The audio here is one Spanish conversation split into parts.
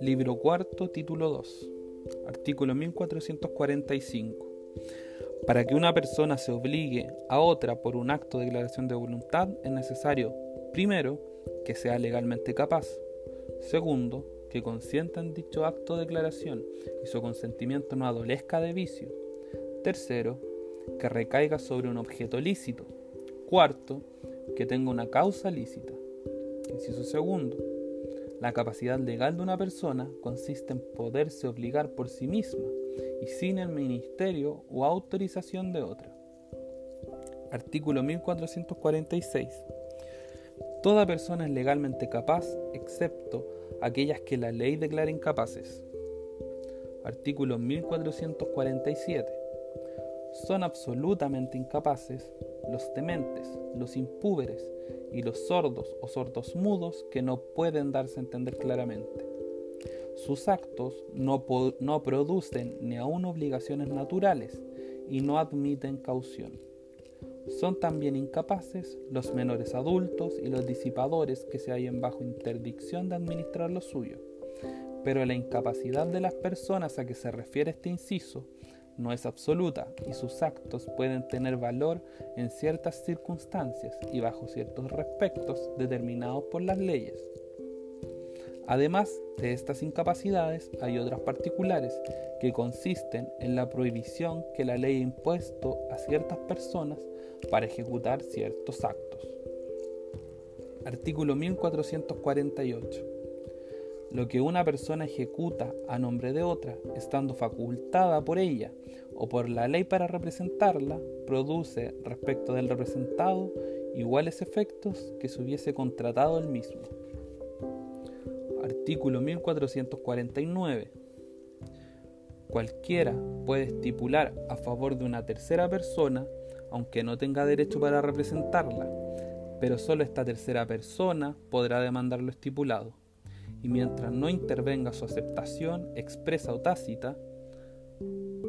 Libro cuarto, título 2. Artículo 1445. Para que una persona se obligue a otra por un acto de declaración de voluntad es necesario, primero, que sea legalmente capaz, segundo, que consienta en dicho acto de declaración y su consentimiento no adolezca de vicio, tercero, que recaiga sobre un objeto lícito, cuarto, que tenga una causa lícita. Inciso segundo, la capacidad legal de una persona consiste en poderse obligar por sí misma y sin el ministerio o autorización de otra. Artículo 1446. Toda persona es legalmente capaz, excepto aquellas que la ley declara incapaces. Artículo 1447. Son absolutamente incapaces los tementes, los impúberes, y los sordos o sordos mudos que no pueden darse a entender claramente. Sus actos no, no producen ni aún obligaciones naturales y no admiten caución. Son también incapaces los menores adultos y los disipadores que se hallen bajo interdicción de administrar lo suyo. Pero la incapacidad de las personas a que se refiere este inciso no es absoluta y sus actos pueden tener valor en ciertas circunstancias y bajo ciertos respectos determinados por las leyes. Además de estas incapacidades, hay otras particulares que consisten en la prohibición que la ley ha impuesto a ciertas personas para ejecutar ciertos actos. Artículo 1448 lo que una persona ejecuta a nombre de otra, estando facultada por ella o por la ley para representarla, produce respecto del representado iguales efectos que si hubiese contratado el mismo. Artículo 1449. Cualquiera puede estipular a favor de una tercera persona, aunque no tenga derecho para representarla, pero solo esta tercera persona podrá demandar lo estipulado y mientras no intervenga su aceptación expresa o tácita,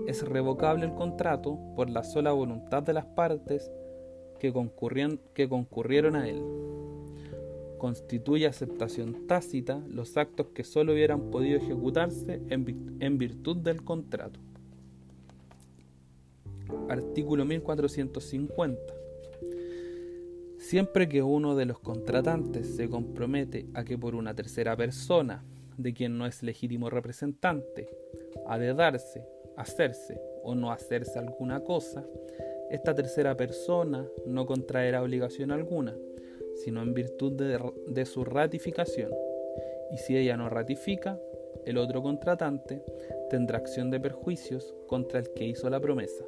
es revocable el contrato por la sola voluntad de las partes que, concurrieron a él. Constituye aceptación tácita los actos que sólo hubieran podido ejecutarse en virtud del contrato. Artículo 1450 Siempre que uno de los contratantes se compromete a que por una tercera persona, de quien no es legítimo representante, ha de darse, hacerse o no hacerse alguna cosa, esta tercera persona no contraerá obligación alguna, sino en virtud de, de, su ratificación. Y si ella no ratifica, el otro contratante tendrá acción de perjuicios contra el que hizo la promesa.